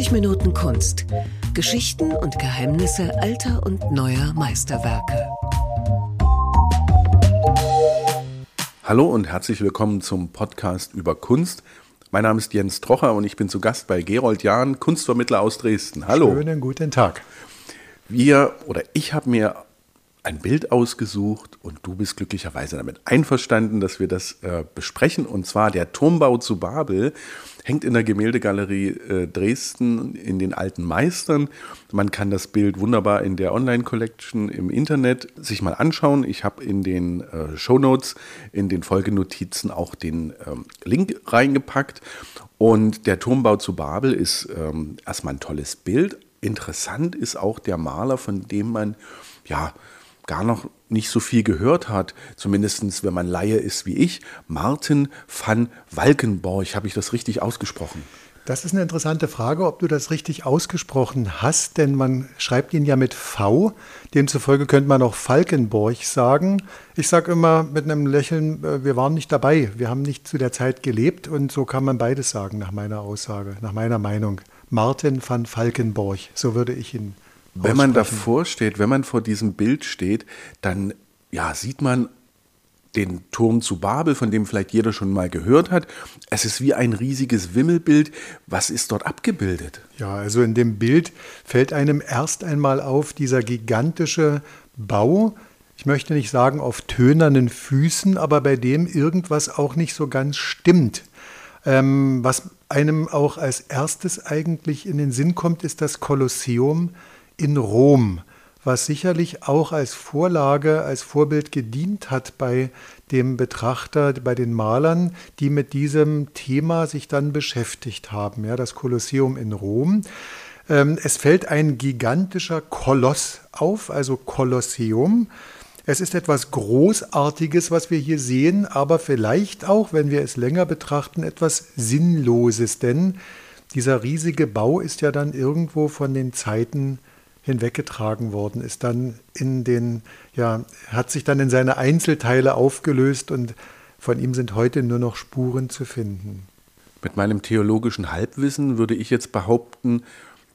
90 Minuten Kunst. Geschichten und Geheimnisse alter und neuer Meisterwerke. Hallo und herzlich willkommen zum Podcast über Kunst. Mein Name ist Jens Trocher und ich bin zu Gast bei Gerold Jahn, Kunstvermittler aus Dresden. Hallo. Schönen guten Tag. Wir oder ich habe mir ein Bild ausgesucht und du bist glücklicherweise damit einverstanden, dass wir das äh, besprechen. Und zwar der Turmbau zu Babel hängt in der Gemäldegalerie äh, Dresden in den alten Meistern. Man kann das Bild wunderbar in der Online-Collection im Internet sich mal anschauen. Ich habe in den äh, Show Notes, in den Folgenotizen auch den ähm, Link reingepackt. Und der Turmbau zu Babel ist ähm, erstmal ein tolles Bild. Interessant ist auch der Maler, von dem man ja gar noch nicht so viel gehört hat, zumindest wenn man Laie ist wie ich, Martin van Walkenborg. Habe ich das richtig ausgesprochen? Das ist eine interessante Frage, ob du das richtig ausgesprochen hast, denn man schreibt ihn ja mit V. Demzufolge könnte man auch Falkenborg sagen. Ich sage immer mit einem Lächeln, äh, wir waren nicht dabei, wir haben nicht zu der Zeit gelebt und so kann man beides sagen nach meiner Aussage, nach meiner Meinung. Martin van Falkenborg, so würde ich ihn wenn man davor steht, wenn man vor diesem Bild steht, dann ja, sieht man den Turm zu Babel, von dem vielleicht jeder schon mal gehört hat. Es ist wie ein riesiges Wimmelbild. Was ist dort abgebildet? Ja, also in dem Bild fällt einem erst einmal auf dieser gigantische Bau. Ich möchte nicht sagen auf tönernen Füßen, aber bei dem irgendwas auch nicht so ganz stimmt. Ähm, was einem auch als erstes eigentlich in den Sinn kommt, ist das Kolosseum in Rom, was sicherlich auch als Vorlage, als Vorbild gedient hat bei dem Betrachter, bei den Malern, die mit diesem Thema sich dann beschäftigt haben. Ja, das Kolosseum in Rom. Ähm, es fällt ein gigantischer Koloss auf, also Kolosseum. Es ist etwas Großartiges, was wir hier sehen, aber vielleicht auch, wenn wir es länger betrachten, etwas Sinnloses, denn dieser riesige Bau ist ja dann irgendwo von den Zeiten hinweggetragen worden, ist dann in den, ja, hat sich dann in seine Einzelteile aufgelöst und von ihm sind heute nur noch Spuren zu finden. Mit meinem theologischen Halbwissen würde ich jetzt behaupten,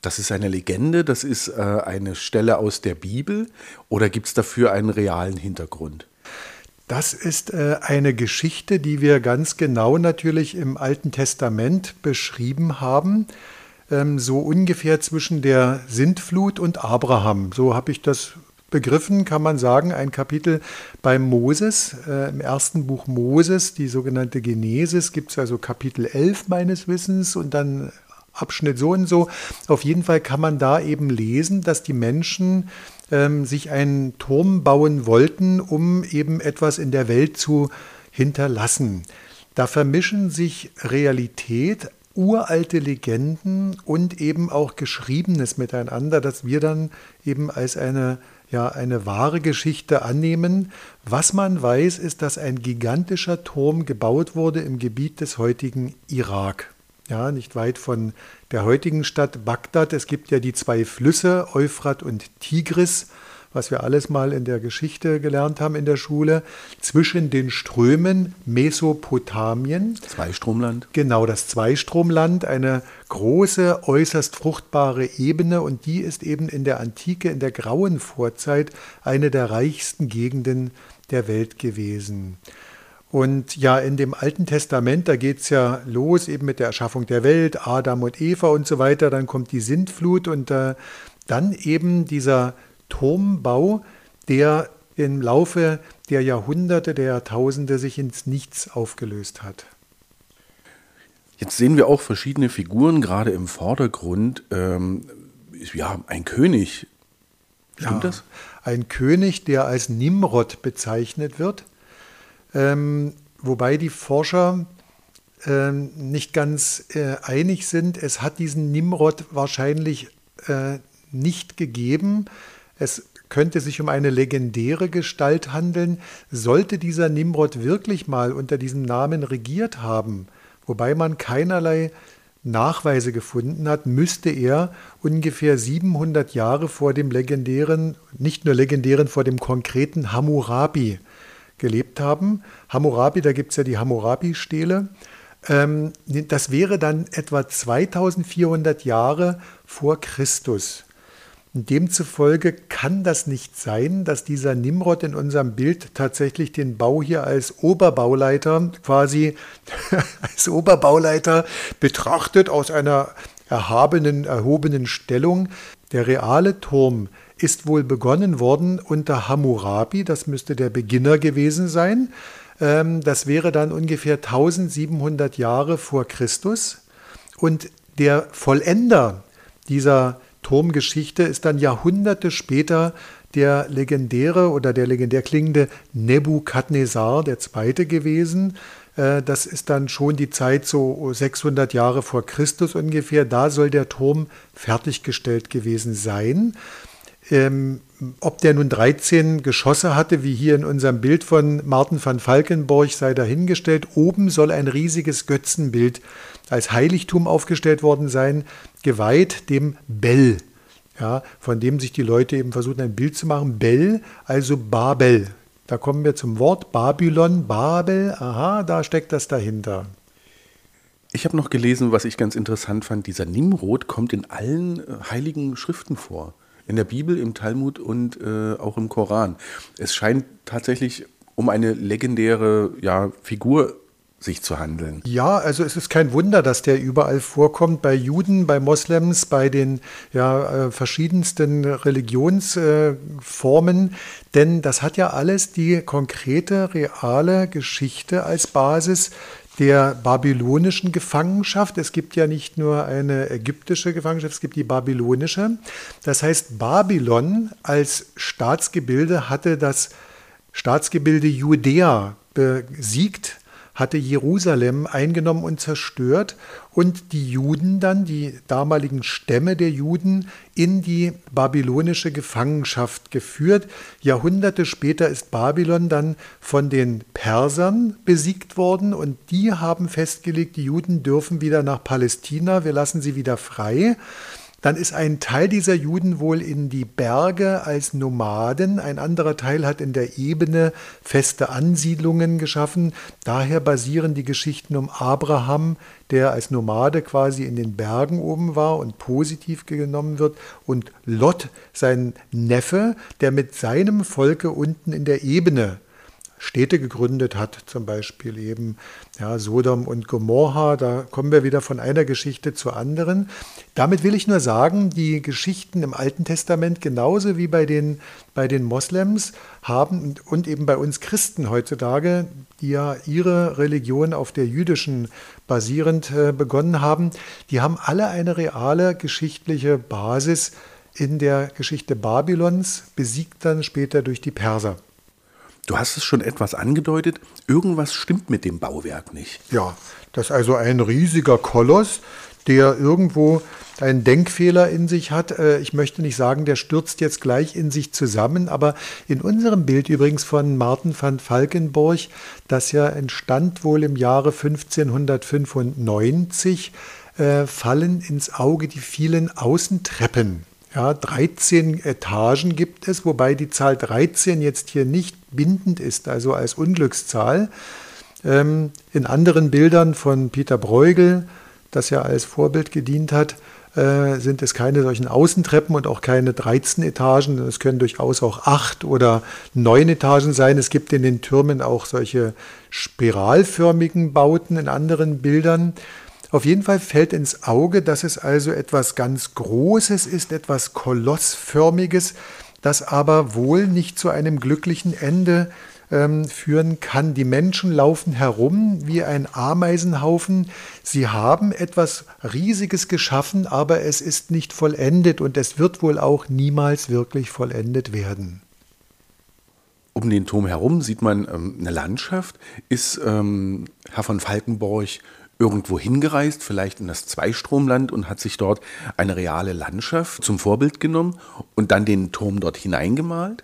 das ist eine Legende, das ist äh, eine Stelle aus der Bibel oder gibt es dafür einen realen Hintergrund? Das ist äh, eine Geschichte, die wir ganz genau natürlich im Alten Testament beschrieben haben ähm, so ungefähr zwischen der Sintflut und Abraham. So habe ich das begriffen, kann man sagen, ein Kapitel bei Moses, äh, im ersten Buch Moses, die sogenannte Genesis, gibt es also Kapitel 11 meines Wissens und dann Abschnitt so und so. Auf jeden Fall kann man da eben lesen, dass die Menschen ähm, sich einen Turm bauen wollten, um eben etwas in der Welt zu hinterlassen. Da vermischen sich Realität, uralte Legenden und eben auch Geschriebenes miteinander, das wir dann eben als eine, ja, eine wahre Geschichte annehmen. Was man weiß, ist, dass ein gigantischer Turm gebaut wurde im Gebiet des heutigen Irak. Ja, nicht weit von der heutigen Stadt Bagdad. Es gibt ja die zwei Flüsse, Euphrat und Tigris was wir alles mal in der Geschichte gelernt haben in der Schule, zwischen den Strömen Mesopotamien. Zweistromland. Genau, das Zweistromland, eine große, äußerst fruchtbare Ebene und die ist eben in der Antike, in der grauen Vorzeit eine der reichsten Gegenden der Welt gewesen. Und ja, in dem Alten Testament, da geht es ja los eben mit der Erschaffung der Welt, Adam und Eva und so weiter, dann kommt die Sintflut und äh, dann eben dieser Turmbau, der im Laufe der Jahrhunderte, der Jahrtausende sich ins Nichts aufgelöst hat. Jetzt sehen wir auch verschiedene Figuren, gerade im Vordergrund. Ähm, ja, ein König. Stimmt ja, das? Ein König, der als Nimrod bezeichnet wird. Ähm, wobei die Forscher ähm, nicht ganz äh, einig sind. Es hat diesen Nimrod wahrscheinlich äh, nicht gegeben. Es könnte sich um eine legendäre Gestalt handeln. Sollte dieser Nimrod wirklich mal unter diesem Namen regiert haben, wobei man keinerlei Nachweise gefunden hat, müsste er ungefähr 700 Jahre vor dem legendären, nicht nur legendären, vor dem konkreten Hammurabi gelebt haben. Hammurabi, da gibt es ja die Hammurabi-Stele. Ähm, das wäre dann etwa 2400 Jahre vor Christus. Demzufolge kann das nicht sein, dass dieser Nimrod in unserem Bild tatsächlich den Bau hier als Oberbauleiter quasi als Oberbauleiter betrachtet aus einer erhabenen, erhobenen Stellung. Der reale Turm ist wohl begonnen worden unter Hammurabi, das müsste der Beginner gewesen sein. Ähm, das wäre dann ungefähr 1700 Jahre vor Christus. Und der Vollender dieser Turmgeschichte ist dann Jahrhunderte später der legendäre oder der legendär klingende Nebukadnezar II. gewesen. Äh, das ist dann schon die Zeit so 600 Jahre vor Christus ungefähr. Da soll der Turm fertiggestellt gewesen sein. Ähm, ob der nun 13 Geschosse hatte, wie hier in unserem Bild von Martin van Falkenborg, sei dahingestellt. Oben soll ein riesiges Götzenbild als Heiligtum aufgestellt worden sein, geweiht dem Bell, ja, von dem sich die Leute eben versuchen, ein Bild zu machen. Bell, also Babel. Da kommen wir zum Wort Babylon, Babel, aha, da steckt das dahinter. Ich habe noch gelesen, was ich ganz interessant fand, dieser Nimrod kommt in allen äh, heiligen Schriften vor. In der Bibel, im Talmud und äh, auch im Koran. Es scheint tatsächlich um eine legendäre ja, Figur sich zu handeln. Ja, also es ist kein Wunder, dass der überall vorkommt, bei Juden, bei Moslems, bei den ja, äh, verschiedensten Religionsformen, denn das hat ja alles die konkrete, reale Geschichte als Basis der babylonischen Gefangenschaft. Es gibt ja nicht nur eine ägyptische Gefangenschaft, es gibt die babylonische. Das heißt, Babylon als Staatsgebilde hatte das Staatsgebilde Judäa besiegt hatte Jerusalem eingenommen und zerstört und die Juden dann, die damaligen Stämme der Juden, in die babylonische Gefangenschaft geführt. Jahrhunderte später ist Babylon dann von den Persern besiegt worden und die haben festgelegt, die Juden dürfen wieder nach Palästina, wir lassen sie wieder frei. Dann ist ein Teil dieser Juden wohl in die Berge als Nomaden, ein anderer Teil hat in der Ebene feste Ansiedlungen geschaffen. Daher basieren die Geschichten um Abraham, der als Nomade quasi in den Bergen oben war und positiv genommen wird, und Lot, sein Neffe, der mit seinem Volke unten in der Ebene Städte gegründet hat, zum Beispiel eben ja, Sodom und Gomorra. Da kommen wir wieder von einer Geschichte zur anderen. Damit will ich nur sagen, die Geschichten im Alten Testament genauso wie bei den, bei den Moslems haben und eben bei uns Christen heutzutage, die ja ihre Religion auf der jüdischen basierend äh, begonnen haben, die haben alle eine reale geschichtliche Basis in der Geschichte Babylons, besiegt dann später durch die Perser. Du hast es schon etwas angedeutet, irgendwas stimmt mit dem Bauwerk nicht. Ja, das ist also ein riesiger Koloss, der irgendwo einen Denkfehler in sich hat. Äh, ich möchte nicht sagen, der stürzt jetzt gleich in sich zusammen, aber in unserem Bild übrigens von Martin van Falkenburg, das ja entstand wohl im Jahre 1595, äh, fallen ins Auge die vielen Außentreppen. Ja, 13 Etagen gibt es, wobei die Zahl 13 jetzt hier nicht bindend ist, also als Unglückszahl. Ähm, in anderen Bildern von Peter Bruegel, das ja als Vorbild gedient hat, äh, sind es keine solchen Außentreppen und auch keine 13 Etagen. Es können durchaus auch acht oder neun Etagen sein. Es gibt in den Türmen auch solche spiralförmigen Bauten in anderen Bildern. Auf jeden Fall fällt ins Auge, dass es also etwas ganz Großes ist, etwas Kolossförmiges, das aber wohl nicht zu einem glücklichen Ende ähm, führen kann. Die Menschen laufen herum wie ein Ameisenhaufen. Sie haben etwas Riesiges geschaffen, aber es ist nicht vollendet und es wird wohl auch niemals wirklich vollendet werden. Um den Turm herum sieht man ähm, eine Landschaft. Ist ähm, Herr von Falkenborg irgendwo hingereist, vielleicht in das Zweistromland und hat sich dort eine reale Landschaft zum Vorbild genommen und dann den Turm dort hineingemalt?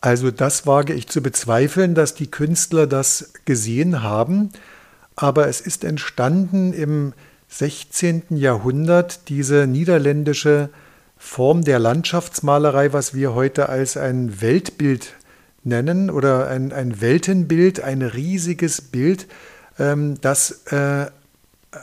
Also das wage ich zu bezweifeln, dass die Künstler das gesehen haben, aber es ist entstanden im 16. Jahrhundert diese niederländische Form der Landschaftsmalerei, was wir heute als ein Weltbild nennen oder ein, ein Weltenbild, ein riesiges Bild, ähm, das äh,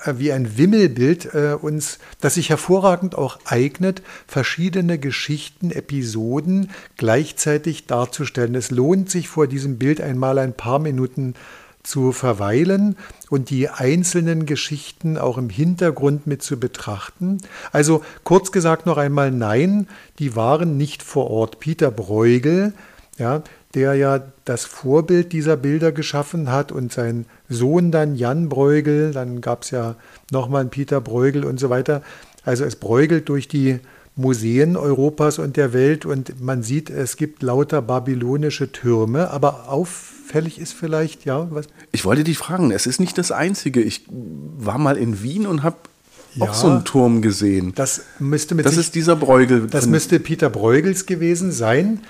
wie ein Wimmelbild äh, uns, das sich hervorragend auch eignet, verschiedene Geschichten, Episoden gleichzeitig darzustellen. Es lohnt sich vor diesem Bild einmal ein paar Minuten zu verweilen und die einzelnen Geschichten auch im Hintergrund mit zu betrachten. Also kurz gesagt noch einmal nein, die waren nicht vor Ort. Peter Bruegel, ja, der ja das Vorbild dieser Bilder geschaffen hat und sein Sohn dann Jan Bruegel, dann gab es ja nochmal einen Peter Bruegel und so weiter. Also es bräugelt durch die Museen Europas und der Welt und man sieht, es gibt lauter babylonische Türme, aber auffällig ist vielleicht, ja, was? Ich wollte dich fragen, es ist nicht das Einzige. Ich war mal in Wien und habe ja, auch so einen Turm gesehen. Das müsste mit Das ist dieser Bruegel. Das müsste Peter Bruegels gewesen sein.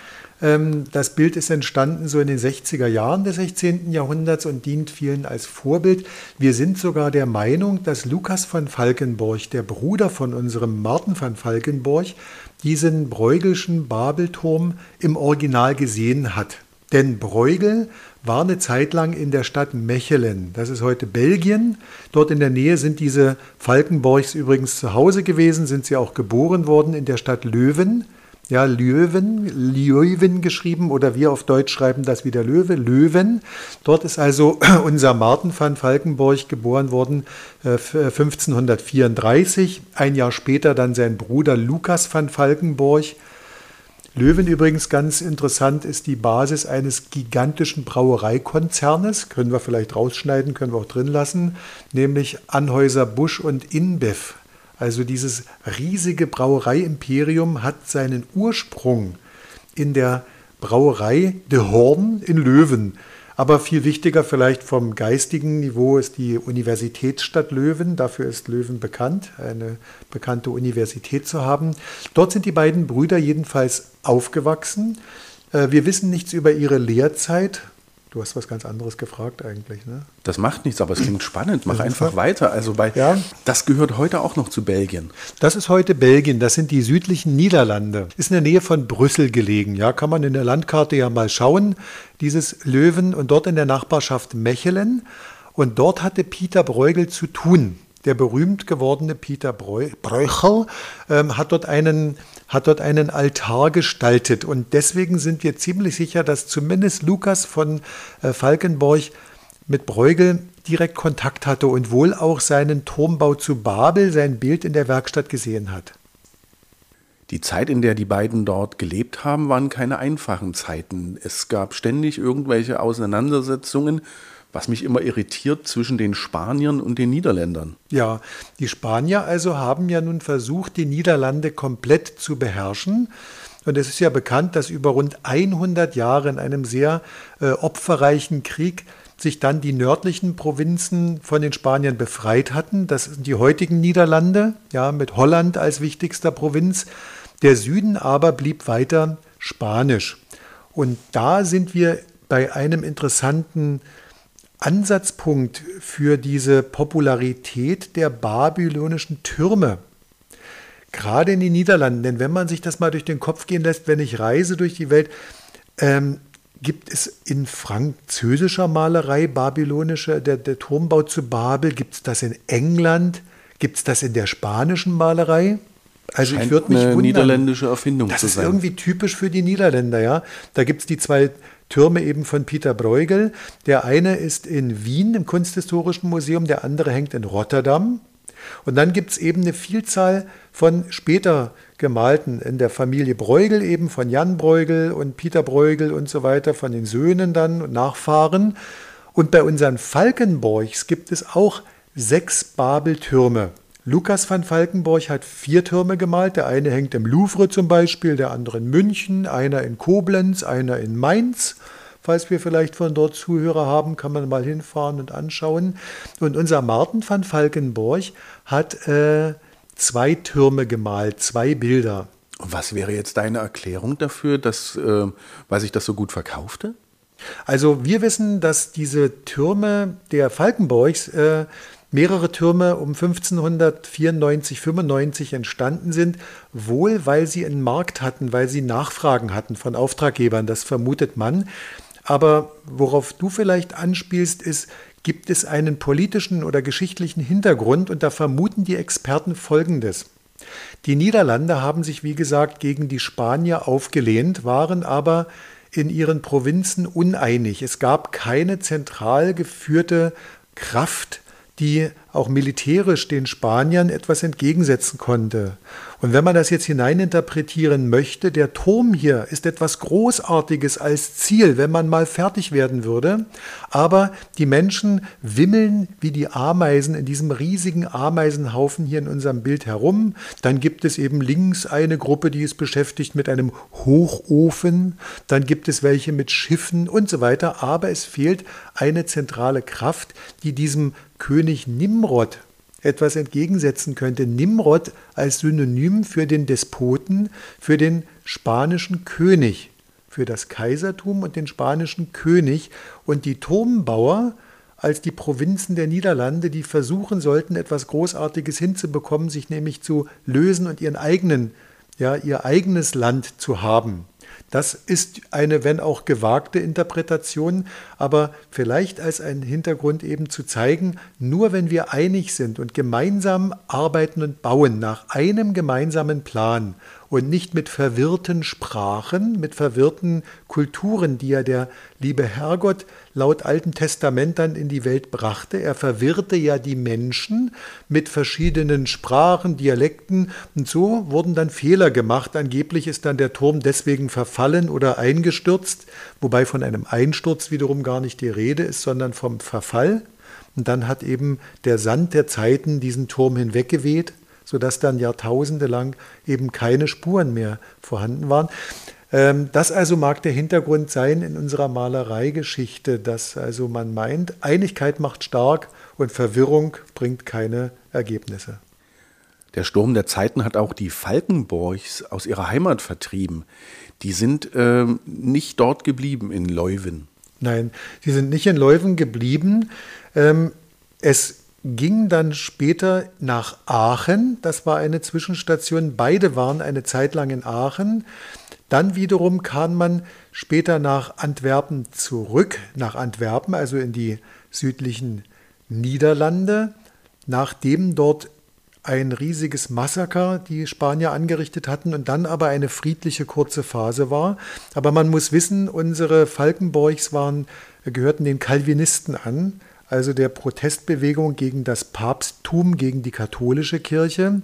Ähm, das Bild ist entstanden so in den 60er Jahren des 16. Jahrhunderts und dient vielen als Vorbild. Wir sind sogar der Meinung, dass Lukas von Falkenborch, der Bruder von unserem Martin von Falkenborch, diesen Breugelschen Babelturm im Original gesehen hat. Denn Bruegel war eine Zeit lang in der Stadt Mechelen. Das ist heute Belgien. Dort in der Nähe sind diese Falkenborchs übrigens zu Hause gewesen, sind sie auch geboren worden in der Stadt Löwen ja, Löwen, Löwen geschrieben oder wir auf Deutsch schreiben das wieder Löwe, Löwen. Dort ist also unser Martin van Falkenborch geboren worden äh, 1534. Ein Jahr später dann sein Bruder Lukas van Falkenborch. Löwen übrigens ganz interessant ist die Basis eines gigantischen Brauereikonzernes, können wir vielleicht rausschneiden, können wir auch drin lassen, nämlich Anhäuser Busch und Inbev. Also dieses riesige Brauereiimperium hat seinen Ursprung in der Brauerei De Horn in Löwen. Aber viel wichtiger vielleicht vom geistigen Niveau ist die Universitätsstadt Löwen. Dafür ist Löwen bekannt, eine bekannte Universität zu haben. Dort sind die beiden Brüder jedenfalls aufgewachsen. Äh, wir wissen nichts über ihre Lehrzeit. Du hast was ganz anderes gefragt eigentlich, ne? Das macht nichts, aber es klingt spannend. Mach einfach weiter. Also bei, ja. das gehört heute auch noch zu Belgien. Das ist heute Belgien. Das sind die südlichen Niederlande. Ist in der Nähe von Brüssel gelegen. Ja, kann man in der Landkarte ja mal schauen. Dieses Löwen und dort in der Nachbarschaft Mechelen. Und dort hatte Peter Bruegel zu tun. Der berühmt gewordene Peter Breuchel ähm, hat dort einen hat dort einen Altar gestaltet. Und deswegen sind wir ziemlich sicher, dass zumindest Lukas von äh, Falkenborch mit Bruegel direkt Kontakt hatte und wohl auch seinen Turmbau zu Babel, sein Bild in der Werkstatt gesehen hat. Die Zeit, in der die beiden dort gelebt haben, waren keine einfachen Zeiten. Es gab ständig irgendwelche Auseinandersetzungen was mich immer irritiert zwischen den Spaniern und den Niederländern. Ja, die Spanier also haben ja nun versucht, die Niederlande komplett zu beherrschen. Und es ist ja bekannt, dass über rund 100 Jahre in einem sehr äh, opferreichen Krieg sich dann die nördlichen Provinzen von den Spaniern befreit hatten. Das sind die heutigen Niederlande, ja, mit Holland als wichtigster Provinz. Der Süden aber blieb weiter spanisch. Und da sind wir bei einem interessanten Ansatzpunkt für diese Popularität der babylonischen Türme. Gerade in den Niederlanden, denn wenn man sich das mal durch den Kopf gehen lässt, wenn ich reise durch die Welt, ähm, gibt es in französischer Malerei babylonische, der, der Turmbau zu Babel, gibt es das in England, gibt es das in der spanischen Malerei? Also Scheint ich würde mich eine wundern. niederländische Erfindung das zu sein. Das ist irgendwie typisch für die Niederländer, ja. Da gibt es die zwei Türme eben von Peter Bruegel. Der eine ist in Wien im Kunsthistorischen Museum, der andere hängt in Rotterdam. Und dann gibt es eben eine Vielzahl von später gemalten in der Familie Bruegel, eben von Jan Bruegel und Peter Bruegel und so weiter, von den Söhnen dann und Nachfahren. Und bei unseren Falkenborchs gibt es auch sechs Babeltürme. Lukas van Falkenborch hat vier Türme gemalt. Der eine hängt im Louvre zum Beispiel, der andere in München, einer in Koblenz, einer in Mainz. Falls wir vielleicht von dort Zuhörer haben, kann man mal hinfahren und anschauen. Und unser Martin van Falkenborch hat äh, zwei Türme gemalt, zwei Bilder. Und was wäre jetzt deine Erklärung dafür, dass, äh, weil sich das so gut verkaufte? Also wir wissen, dass diese Türme der Falkenborchs äh, mehrere Türme um 1594, 95 entstanden sind, wohl weil sie einen Markt hatten, weil sie Nachfragen hatten von Auftraggebern, das vermutet man. Aber worauf du vielleicht anspielst, ist, gibt es einen politischen oder geschichtlichen Hintergrund und da vermuten die Experten Folgendes. Die Niederlande haben sich, wie gesagt, gegen die Spanier aufgelehnt, waren aber in ihren Provinzen uneinig. Es gab keine zentral geführte Kraft, die auch militärisch den Spaniern etwas entgegensetzen konnte. Und wenn man das jetzt hineininterpretieren möchte, der Turm hier ist etwas Großartiges als Ziel, wenn man mal fertig werden würde. Aber die Menschen wimmeln wie die Ameisen in diesem riesigen Ameisenhaufen hier in unserem Bild herum. Dann gibt es eben links eine Gruppe, die ist beschäftigt mit einem Hochofen. Dann gibt es welche mit Schiffen und so weiter. Aber es fehlt eine zentrale Kraft, die diesem König Nimrod etwas entgegensetzen könnte. Nimrod als Synonym für den Despoten, für den spanischen König, für das Kaisertum und den spanischen König und die Turmbauer als die Provinzen der Niederlande, die versuchen sollten, etwas Großartiges hinzubekommen, sich nämlich zu lösen und ihren eigenen, ja, ihr eigenes Land zu haben. Das ist eine, wenn auch gewagte Interpretation, aber vielleicht als ein Hintergrund eben zu zeigen, nur wenn wir einig sind und gemeinsam arbeiten und bauen nach einem gemeinsamen Plan und nicht mit verwirrten Sprachen, mit verwirrten Kulturen, die ja der liebe Herrgott laut Alten Testament dann in die Welt brachte. Er verwirrte ja die Menschen mit verschiedenen Sprachen, Dialekten und so wurden dann Fehler gemacht. Angeblich ist dann der Turm deswegen verfallen oder eingestürzt, wobei von einem Einsturz wiederum gar nicht die Rede ist, sondern vom Verfall. Und dann hat eben der Sand der Zeiten diesen Turm hinweggeweht sodass dann Jahrtausende lang eben keine Spuren mehr vorhanden waren. Ähm, das also mag der Hintergrund sein in unserer Malereigeschichte, dass also man meint, Einigkeit macht stark und Verwirrung bringt keine Ergebnisse. Der Sturm der Zeiten hat auch die Falkenborchs aus ihrer Heimat vertrieben. Die sind äh, nicht dort geblieben in Leuven. Nein, die sind nicht in Leuven geblieben. Ähm, es ging dann später nach Aachen. Das war eine Zwischenstation. Beide waren eine Zeit lang in Aachen. Dann wiederum kam man später nach Antwerpen zurück, nach Antwerpen, also in die südlichen Niederlande, nachdem dort ein riesiges Massaker die Spanier angerichtet hatten und dann aber eine friedliche kurze Phase war. Aber man muss wissen, unsere Falkenborgs waren, gehörten den Calvinisten an, also der Protestbewegung gegen das Papsttum, gegen die katholische Kirche.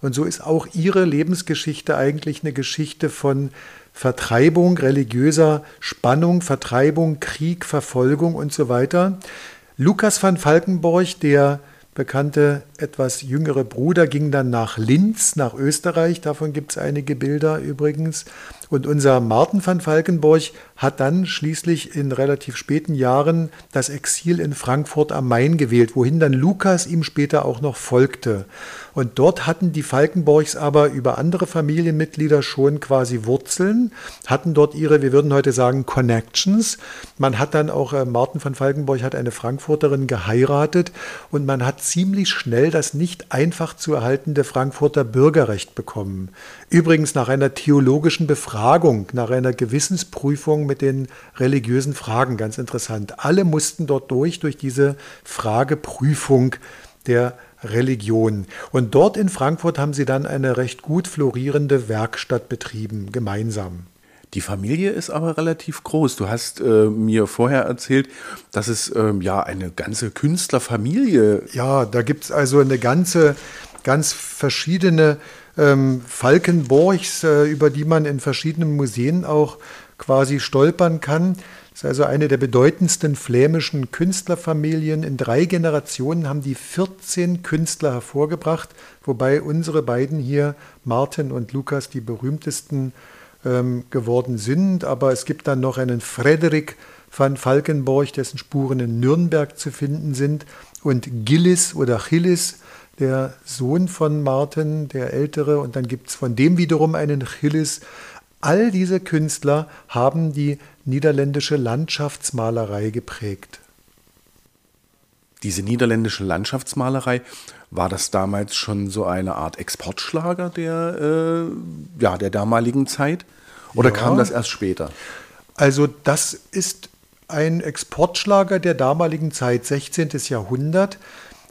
Und so ist auch ihre Lebensgeschichte eigentlich eine Geschichte von Vertreibung, religiöser Spannung, Vertreibung, Krieg, Verfolgung und so weiter. Lukas van Falkenborch, der bekannte etwas jüngere Bruder, ging dann nach Linz, nach Österreich. Davon gibt es einige Bilder übrigens. Und unser Martin van Falkenborch hat dann schließlich in relativ späten Jahren das Exil in Frankfurt am Main gewählt, wohin dann Lukas ihm später auch noch folgte. Und dort hatten die Falkenborchs aber über andere Familienmitglieder schon quasi Wurzeln, hatten dort ihre, wir würden heute sagen, Connections. Man hat dann auch, äh, Martin von Falkenborch hat eine Frankfurterin geheiratet und man hat ziemlich schnell das nicht einfach zu erhaltende Frankfurter Bürgerrecht bekommen. Übrigens nach einer theologischen Befragung, nach einer Gewissensprüfung mit den religiösen Fragen, ganz interessant. Alle mussten dort durch, durch diese Frageprüfung der Religion. Und dort in Frankfurt haben sie dann eine recht gut florierende Werkstatt betrieben, gemeinsam. Die Familie ist aber relativ groß. Du hast äh, mir vorher erzählt, dass es ähm, ja eine ganze Künstlerfamilie. Ja, da gibt es also eine ganze, ganz verschiedene ähm, Falkenborchs, äh, über die man in verschiedenen Museen auch quasi stolpern kann. Das ist also eine der bedeutendsten flämischen Künstlerfamilien. In drei Generationen haben die 14 Künstler hervorgebracht, wobei unsere beiden hier, Martin und Lukas, die berühmtesten ähm, geworden sind. Aber es gibt dann noch einen Frederik van Falkenborch, dessen Spuren in Nürnberg zu finden sind, und Gillis oder Chillis, der Sohn von Martin, der Ältere, und dann gibt es von dem wiederum einen Chillis. All diese Künstler haben die niederländische Landschaftsmalerei geprägt. Diese niederländische Landschaftsmalerei, war das damals schon so eine Art Exportschlager der, äh, ja, der damaligen Zeit? Oder ja. kam das erst später? Also das ist ein Exportschlager der damaligen Zeit, 16. Jahrhundert.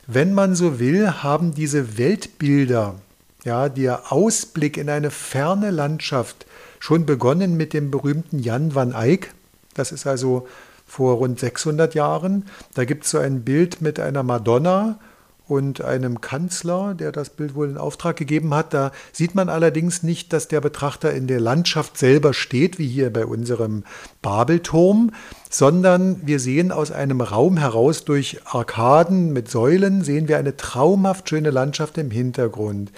Wenn man so will, haben diese Weltbilder, ja, der Ausblick in eine ferne Landschaft, schon begonnen mit dem berühmten Jan van Eyck. Das ist also vor rund 600 Jahren. Da gibt es so ein Bild mit einer Madonna und einem Kanzler, der das Bild wohl in Auftrag gegeben hat. Da sieht man allerdings nicht, dass der Betrachter in der Landschaft selber steht, wie hier bei unserem Babelturm, sondern wir sehen aus einem Raum heraus durch Arkaden mit Säulen, sehen wir eine traumhaft schöne Landschaft im Hintergrund.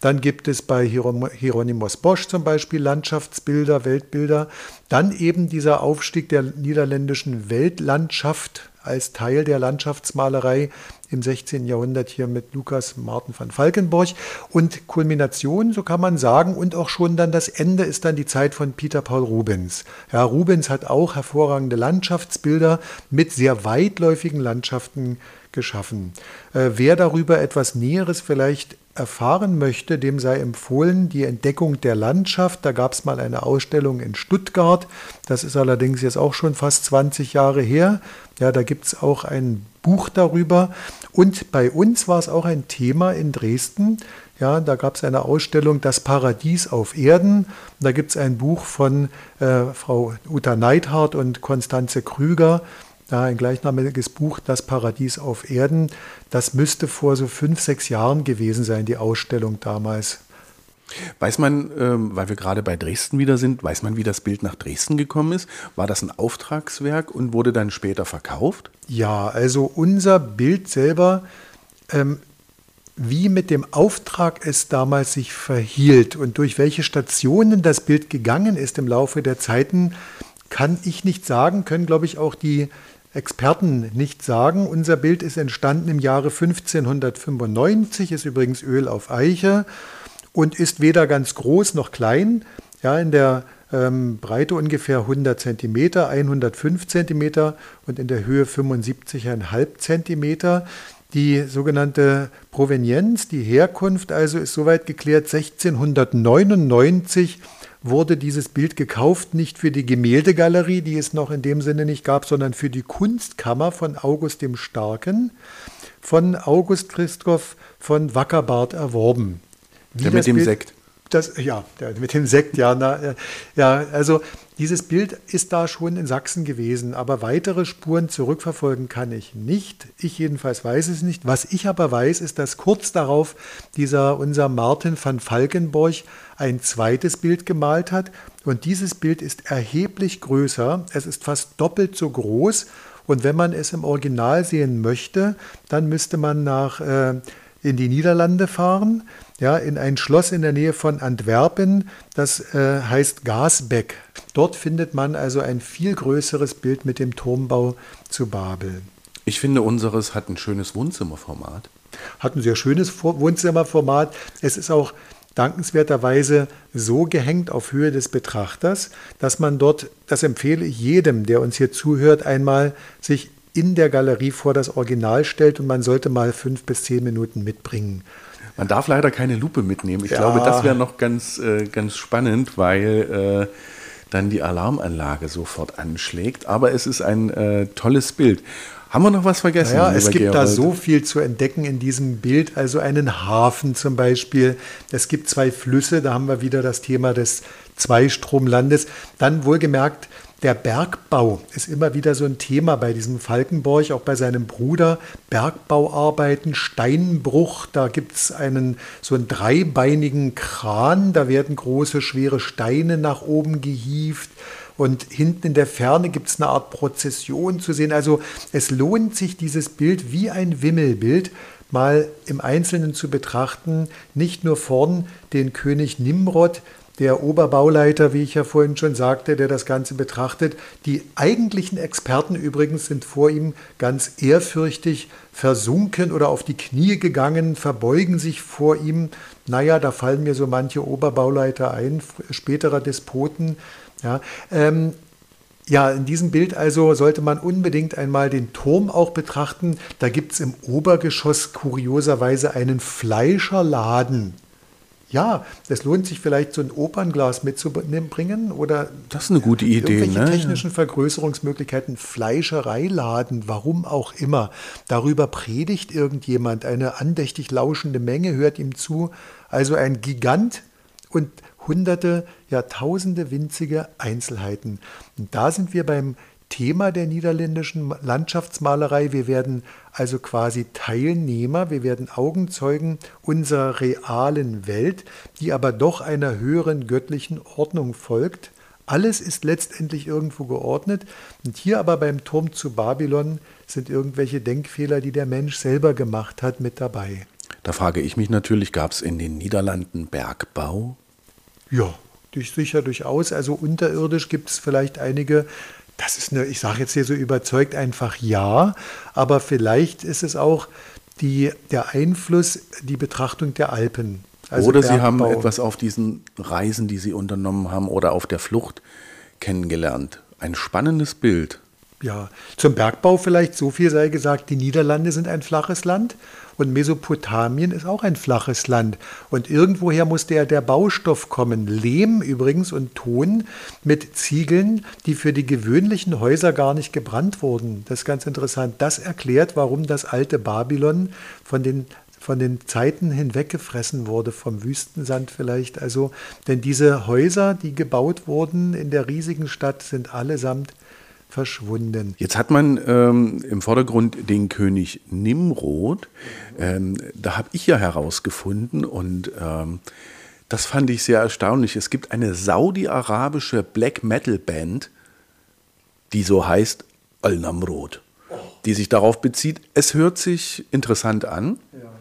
Dann gibt es bei Hieronymus Bosch zum Beispiel Landschaftsbilder, Weltbilder. Dann eben dieser Aufstieg der niederländischen Weltlandschaft als Teil der Landschaftsmalerei im 16. Jahrhundert hier mit Lukas Martin van Falkenborg. Und Kulmination, so kann man sagen, und auch schon dann das Ende ist dann die Zeit von Peter Paul Rubens. Ja, Rubens hat auch hervorragende Landschaftsbilder mit sehr weitläufigen Landschaften geschaffen. Äh, wer darüber etwas Näheres vielleicht erfahren möchte, dem sei empfohlen die Entdeckung der Landschaft. Da gab es mal eine Ausstellung in Stuttgart. Das ist allerdings jetzt auch schon fast 20 Jahre her. Ja, da gibt es auch ein Buch darüber. Und bei uns war es auch ein Thema in Dresden. Ja, da gab es eine Ausstellung Das Paradies auf Erden. Da gibt es ein Buch von äh, Frau Uta Neidhardt und Konstanze Krüger. Da ein gleichnamiges Buch Das Paradies auf Erden. Das müsste vor so fünf, sechs Jahren gewesen sein, die Ausstellung damals. Weiß man, ähm, weil wir gerade bei Dresden wieder sind, weiß man, wie das Bild nach Dresden gekommen ist? War das ein Auftragswerk und wurde dann später verkauft? Ja, also unser Bild selber, ähm, wie mit dem Auftrag es damals sich verhielt und durch welche Stationen das Bild gegangen ist im Laufe der Zeiten, kann ich nicht sagen, können, glaube ich, auch die Experten nicht sagen. Unser Bild ist entstanden im Jahre 1595, ist übrigens Öl auf Eiche und ist weder ganz groß noch klein. Ja, in der ähm, Breite ungefähr 100 cm, 105 cm und in der Höhe 75,5 cm. Die sogenannte Provenienz, die Herkunft also ist soweit geklärt, 1699 wurde dieses Bild gekauft, nicht für die Gemäldegalerie, die es noch in dem Sinne nicht gab, sondern für die Kunstkammer von August dem Starken, von August Christoph von Wackerbart erworben. Wie der mit dem Bild, Sekt. Das, ja, mit dem Sekt, ja. Na, ja, also dieses Bild ist da schon in Sachsen gewesen, aber weitere Spuren zurückverfolgen kann ich nicht. Ich jedenfalls weiß es nicht. Was ich aber weiß, ist, dass kurz darauf dieser unser Martin van Falkenborg ein zweites Bild gemalt hat. Und dieses Bild ist erheblich größer. Es ist fast doppelt so groß. Und wenn man es im Original sehen möchte, dann müsste man nach äh, in die Niederlande fahren ja, in ein Schloss in der Nähe von Antwerpen, das äh, heißt Gasbeck. Dort findet man also ein viel größeres Bild mit dem Turmbau zu Babel. Ich finde, unseres hat ein schönes Wohnzimmerformat. Hat ein sehr schönes Wohnzimmerformat. Es ist auch dankenswerterweise so gehängt auf Höhe des Betrachters, dass man dort, das empfehle ich jedem, der uns hier zuhört, einmal sich in der Galerie vor das Original stellt und man sollte mal fünf bis zehn Minuten mitbringen. Man darf leider keine Lupe mitnehmen. Ich ja. glaube, das wäre noch ganz, äh, ganz spannend, weil äh, dann die Alarmanlage sofort anschlägt. Aber es ist ein äh, tolles Bild. Haben wir noch was vergessen? Ja, es gibt Gerold? da so viel zu entdecken in diesem Bild. Also einen Hafen zum Beispiel. Es gibt zwei Flüsse, da haben wir wieder das Thema des Zweistromlandes. Dann wohlgemerkt der Bergbau ist immer wieder so ein Thema bei diesem Falkenborg, auch bei seinem Bruder. Bergbauarbeiten, Steinbruch, da gibt es einen so einen dreibeinigen Kran, da werden große, schwere Steine nach oben gehievt. Und hinten in der Ferne gibt es eine Art Prozession zu sehen. Also es lohnt sich, dieses Bild wie ein Wimmelbild mal im Einzelnen zu betrachten. Nicht nur vorn den König Nimrod, der Oberbauleiter, wie ich ja vorhin schon sagte, der das Ganze betrachtet. Die eigentlichen Experten übrigens sind vor ihm ganz ehrfürchtig versunken oder auf die Knie gegangen, verbeugen sich vor ihm. Naja, da fallen mir so manche Oberbauleiter ein, späterer Despoten. Ja, ähm, ja, in diesem Bild also sollte man unbedingt einmal den Turm auch betrachten. Da gibt es im Obergeschoss kurioserweise einen Fleischerladen. Ja, es lohnt sich vielleicht so ein Opernglas mitzubringen oder das ist eine gute Idee. Irgendwelche ne? technischen Vergrößerungsmöglichkeiten, Fleischereiladen, warum auch immer. Darüber predigt irgendjemand, eine andächtig lauschende Menge hört ihm zu. Also ein Gigant und hunderte, ja tausende winzige Einzelheiten. Und da sind wir beim Thema der niederländischen Landschaftsmalerei. Wir werden also quasi Teilnehmer, wir werden Augenzeugen unserer realen Welt, die aber doch einer höheren göttlichen Ordnung folgt. Alles ist letztendlich irgendwo geordnet. Und hier aber beim Turm zu Babylon sind irgendwelche Denkfehler, die der Mensch selber gemacht hat, mit dabei. Da frage ich mich natürlich, gab es in den Niederlanden Bergbau? Ja, durch, sicher durchaus. Also unterirdisch gibt es vielleicht einige das ist eine, ich sage jetzt hier so überzeugt einfach ja, aber vielleicht ist es auch die, der Einfluss, die Betrachtung der Alpen. Also oder Bergbau. Sie haben etwas auf diesen Reisen, die Sie unternommen haben oder auf der Flucht kennengelernt. Ein spannendes Bild. Ja, zum Bergbau vielleicht so viel sei gesagt, die Niederlande sind ein flaches Land und Mesopotamien ist auch ein flaches Land. Und irgendwoher muss der, der Baustoff kommen. Lehm übrigens und Ton mit Ziegeln, die für die gewöhnlichen Häuser gar nicht gebrannt wurden. Das ist ganz interessant. Das erklärt, warum das alte Babylon von den von den Zeiten hinweggefressen wurde, vom Wüstensand vielleicht. Also, denn diese Häuser, die gebaut wurden in der riesigen Stadt, sind allesamt verschwunden. Jetzt hat man ähm, im Vordergrund den König Nimrod. Ähm, da habe ich ja herausgefunden und ähm, das fand ich sehr erstaunlich. Es gibt eine saudi-arabische Black Metal Band, die so heißt Al-Namrod, die sich darauf bezieht. Es hört sich interessant an. Ja.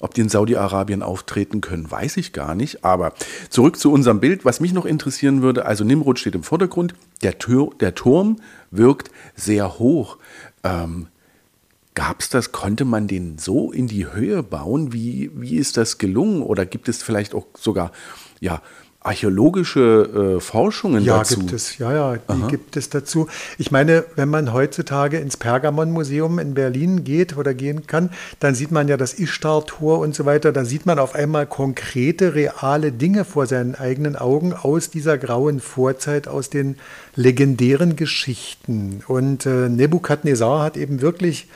Ob die in Saudi-Arabien auftreten können, weiß ich gar nicht. Aber zurück zu unserem Bild. Was mich noch interessieren würde, also Nimrod steht im Vordergrund. Der, Tür, der Turm wirkt sehr hoch. Ähm, Gab es das? Konnte man den so in die Höhe bauen? Wie, wie ist das gelungen? Oder gibt es vielleicht auch sogar ja, archäologische äh, Forschungen ja, dazu? Ja, gibt es. Ja, ja, die Aha. gibt es dazu. Ich meine, wenn man heutzutage ins Pergamon-Museum in Berlin geht oder gehen kann, dann sieht man ja das Ishtar-Tor und so weiter. Da sieht man auf einmal konkrete, reale Dinge vor seinen eigenen Augen aus dieser grauen Vorzeit, aus den legendären Geschichten. Und äh, Nebukadnezar hat eben wirklich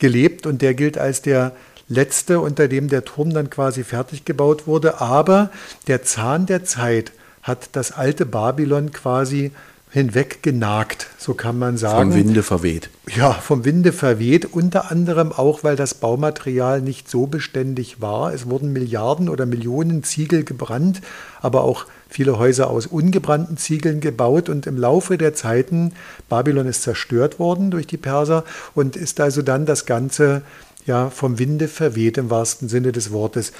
gelebt und der gilt als der letzte, unter dem der Turm dann quasi fertig gebaut wurde. Aber der Zahn der Zeit hat das alte Babylon quasi hinweggenagt, so kann man sagen. Vom Winde verweht. Ja, vom Winde verweht, unter anderem auch, weil das Baumaterial nicht so beständig war. Es wurden Milliarden oder Millionen Ziegel gebrannt, aber auch viele Häuser aus ungebrannten Ziegeln gebaut und im Laufe der Zeiten, Babylon ist zerstört worden durch die Perser und ist also dann das Ganze ja, vom Winde verweht im wahrsten Sinne des Wortes.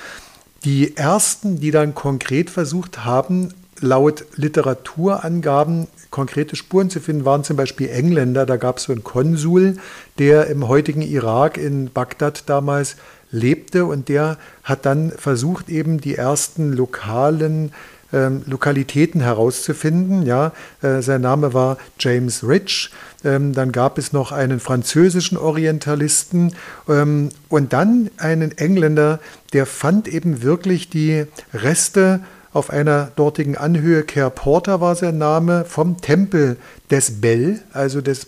Die ersten, die dann konkret versucht haben, laut Literaturangaben konkrete Spuren zu finden, waren zum Beispiel Engländer. Da gab es so einen Konsul, der im heutigen Irak in Bagdad damals lebte und der hat dann versucht, eben die ersten lokalen ähm, Lokalitäten herauszufinden. Ja, äh, sein Name war James Rich. Ähm, dann gab es noch einen französischen Orientalisten ähm, und dann einen Engländer, der fand eben wirklich die Reste auf einer dortigen Anhöhe, Care Porter war sein Name, vom Tempel des Bell, also des,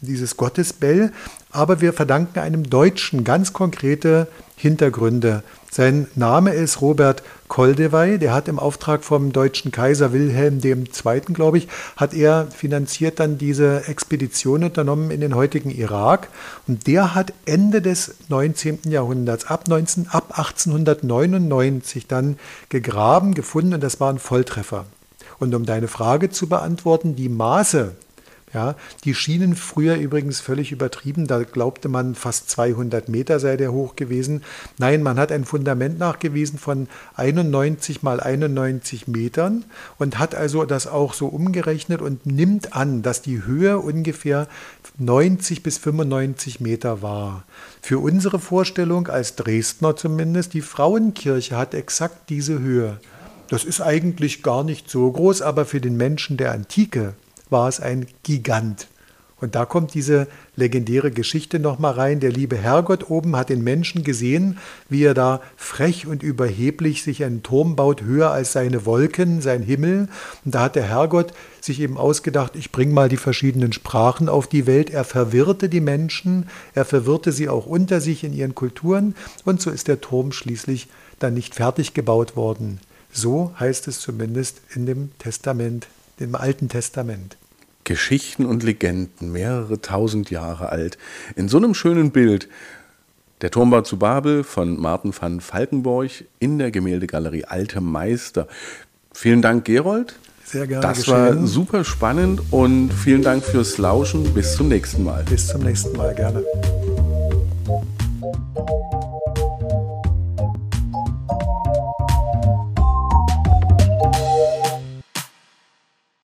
dieses Gottes Bell. Aber wir verdanken einem Deutschen ganz konkrete Hintergründe. Sein Name ist Robert Koldewey, der hat im Auftrag vom deutschen Kaiser Wilhelm II., glaube ich, hat er finanziert dann diese Expedition unternommen in den heutigen Irak. Und der hat Ende des 19. Jahrhunderts, ab, 19, ab 1899 dann gegraben, gefunden und das war ein Volltreffer. Und um deine Frage zu beantworten, die Maße ja, die schienen früher übrigens völlig übertrieben. Da glaubte man, fast 200 Meter sei der hoch gewesen. Nein, man hat ein Fundament nachgewiesen von 91 mal 91 Metern und hat also das auch so umgerechnet und nimmt an, dass die Höhe ungefähr 90 bis 95 Meter war. Für unsere Vorstellung als Dresdner zumindest, die Frauenkirche hat exakt diese Höhe. Das ist eigentlich gar nicht so groß, aber für den Menschen der Antike war es ein Gigant. Und da kommt diese legendäre Geschichte nochmal rein. Der liebe Herrgott oben hat den Menschen gesehen, wie er da frech und überheblich sich einen Turm baut, höher als seine Wolken, sein Himmel. Und da hat der Herrgott sich eben ausgedacht, ich bringe mal die verschiedenen Sprachen auf die Welt. Er verwirrte die Menschen, er verwirrte sie auch unter sich in ihren Kulturen. Und so ist der Turm schließlich dann nicht fertig gebaut worden. So heißt es zumindest in dem Testament, dem Alten Testament. Geschichten und Legenden, mehrere tausend Jahre alt. In so einem schönen Bild. Der Turmbau zu Babel von Martin van Falkenborg in der Gemäldegalerie Alte Meister. Vielen Dank, Gerold. Sehr gerne. Das geschehen. war super spannend und vielen Dank fürs Lauschen. Bis zum nächsten Mal. Bis zum nächsten Mal, gerne.